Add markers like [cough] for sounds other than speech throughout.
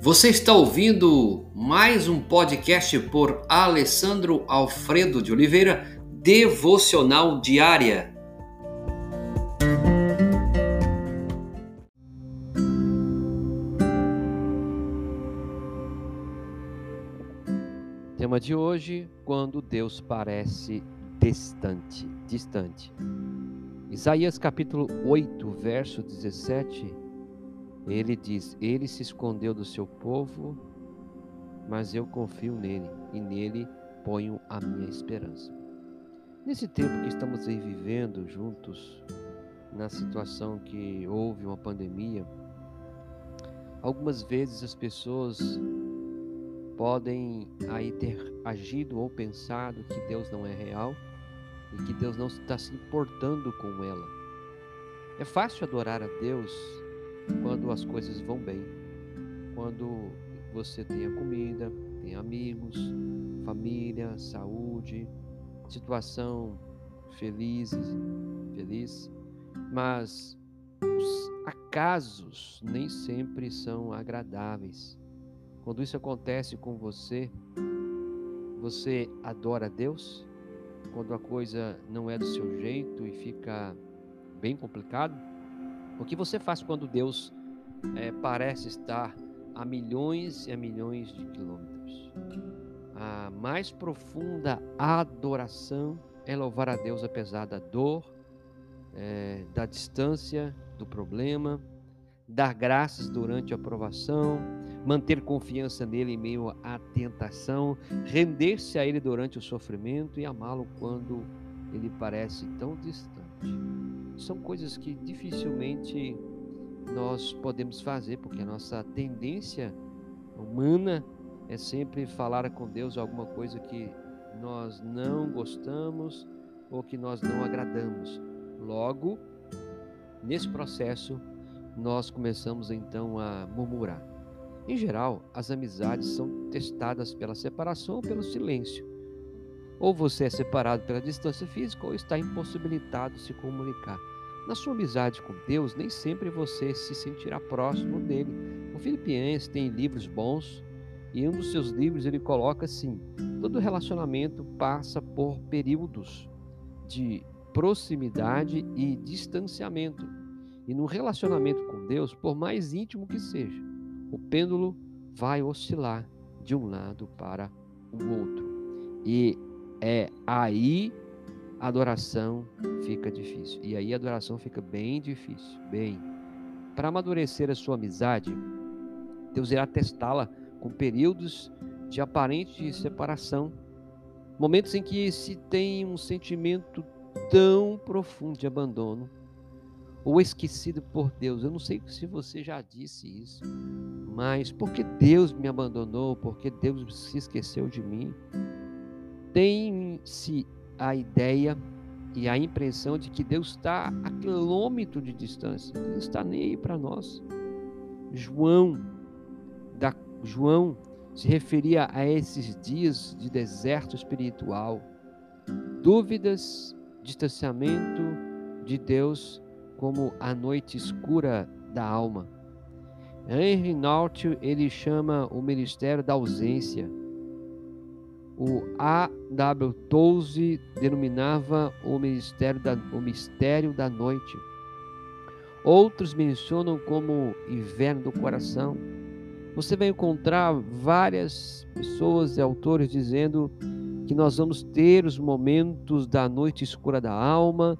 Você está ouvindo mais um podcast por Alessandro Alfredo de Oliveira, Devocional Diária. Tema de hoje: quando Deus parece distante, distante. Isaías capítulo 8, verso 17 ele diz: Ele se escondeu do seu povo, mas eu confio nele e nele ponho a minha esperança. Nesse tempo que estamos vivendo juntos, na situação que houve uma pandemia, algumas vezes as pessoas podem aí ter agido ou pensado que Deus não é real e que Deus não está se importando com ela. É fácil adorar a Deus quando as coisas vão bem, quando você tem a comida, tem amigos, família, saúde, situação feliz, feliz, mas os acasos nem sempre são agradáveis. Quando isso acontece com você, você adora Deus? Quando a coisa não é do seu jeito e fica bem complicado? O que você faz quando Deus é, parece estar a milhões e a milhões de quilômetros? A mais profunda adoração é louvar a Deus apesar da dor, é, da distância, do problema, dar graças durante a provação, manter confiança nele em meio à tentação, render-se a ele durante o sofrimento e amá-lo quando ele parece tão distante são coisas que dificilmente nós podemos fazer, porque a nossa tendência humana é sempre falar com Deus alguma coisa que nós não gostamos ou que nós não agradamos. Logo, nesse processo, nós começamos então a murmurar. Em geral, as amizades são testadas pela separação ou pelo silêncio. Ou você é separado pela distância física ou está impossibilitado de se comunicar. Na sua amizade com Deus, nem sempre você se sentirá próximo dele. O Filipienses tem livros bons e em um dos seus livros ele coloca assim: todo relacionamento passa por períodos de proximidade e distanciamento. E no relacionamento com Deus, por mais íntimo que seja, o pêndulo vai oscilar de um lado para o outro. E é aí a adoração fica difícil. E aí a adoração fica bem difícil, bem. Para amadurecer a sua amizade, Deus irá testá-la com períodos de aparente separação, momentos em que se tem um sentimento tão profundo de abandono ou esquecido por Deus. Eu não sei se você já disse isso, mas porque Deus me abandonou, porque Deus se esqueceu de mim tem-se a ideia e a impressão de que Deus está a quilômetro de distância. Ele não está nem aí para nós. João, da, João se referia a esses dias de deserto espiritual, dúvidas, distanciamento de Deus como a noite escura da alma. Henry Naut ele chama o ministério da ausência o A.W. Touse denominava o, ministério da, o mistério da noite. Outros mencionam como inverno do coração. Você vai encontrar várias pessoas e autores dizendo que nós vamos ter os momentos da noite escura da alma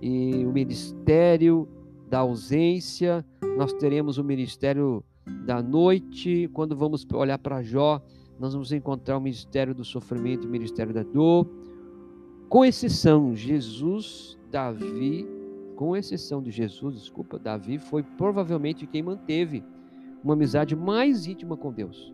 e o ministério da ausência. Nós teremos o ministério da noite. Quando vamos olhar para Jó, nós vamos encontrar o ministério do sofrimento, o ministério da dor. Com exceção, Jesus, Davi, com exceção de Jesus, desculpa, Davi foi provavelmente quem manteve uma amizade mais íntima com Deus.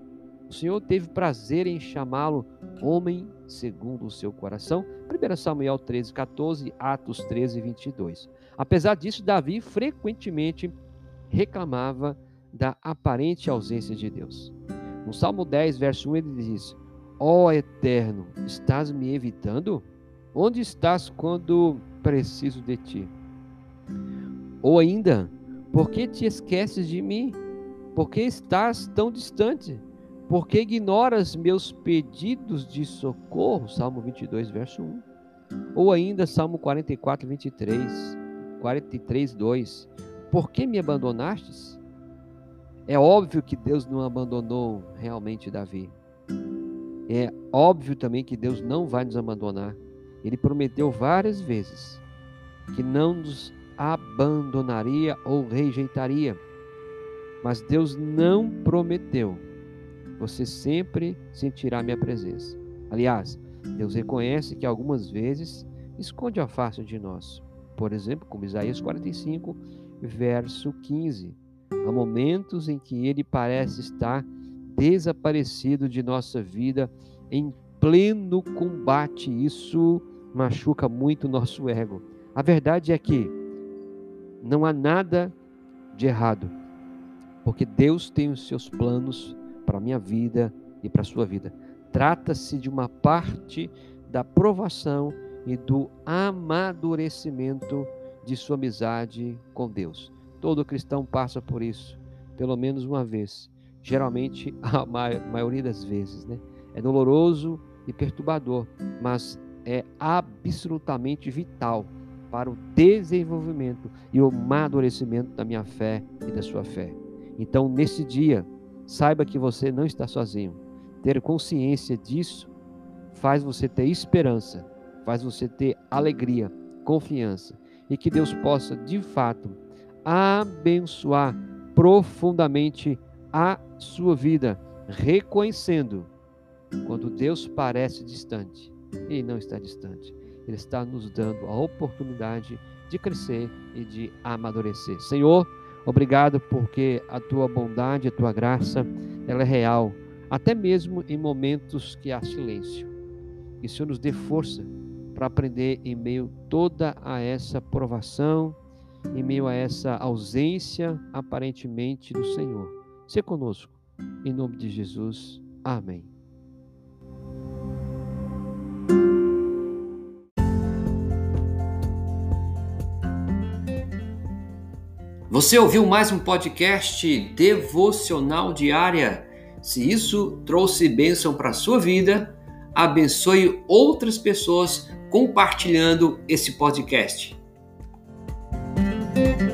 O Senhor teve prazer em chamá-lo homem segundo o seu coração. 1 Samuel 13, 14, Atos 13, 22. Apesar disso, Davi frequentemente reclamava da aparente ausência de Deus. No Salmo 10, verso 1, ele diz: Ó oh, Eterno, estás me evitando? Onde estás quando preciso de ti? Ou ainda, por que te esqueces de mim? Por que estás tão distante? Por que ignoras meus pedidos de socorro? Salmo 22, verso 1. Ou ainda Salmo 44, 23, 43, 2. Por que me abandonastes? É óbvio que Deus não abandonou realmente Davi. É óbvio também que Deus não vai nos abandonar. Ele prometeu várias vezes que não nos abandonaria ou rejeitaria. Mas Deus não prometeu. Você sempre sentirá minha presença. Aliás, Deus reconhece que algumas vezes esconde a face de nós. Por exemplo, como Isaías 45, verso 15. Há momentos em que ele parece estar desaparecido de nossa vida em pleno combate. Isso machuca muito o nosso ego. A verdade é que não há nada de errado, porque Deus tem os seus planos para a minha vida e para a sua vida. Trata-se de uma parte da provação e do amadurecimento de sua amizade com Deus. Todo cristão passa por isso, pelo menos uma vez. Geralmente, [laughs] a maioria das vezes, né? É doloroso e perturbador, mas é absolutamente vital para o desenvolvimento e o amadurecimento da minha fé e da sua fé. Então, nesse dia, saiba que você não está sozinho. Ter consciência disso faz você ter esperança, faz você ter alegria, confiança e que Deus possa, de fato, abençoar profundamente a sua vida, reconhecendo quando Deus parece distante, ele não está distante. Ele está nos dando a oportunidade de crescer e de amadurecer. Senhor, obrigado porque a tua bondade, a tua graça, ela é real, até mesmo em momentos que há silêncio. Que o Senhor nos dê força para aprender em meio toda a essa provação, em meio a essa ausência aparentemente do Senhor. Se conosco, em nome de Jesus. Amém. Você ouviu mais um podcast devocional diária? Se isso trouxe bênção para a sua vida, abençoe outras pessoas compartilhando esse podcast. Thank you.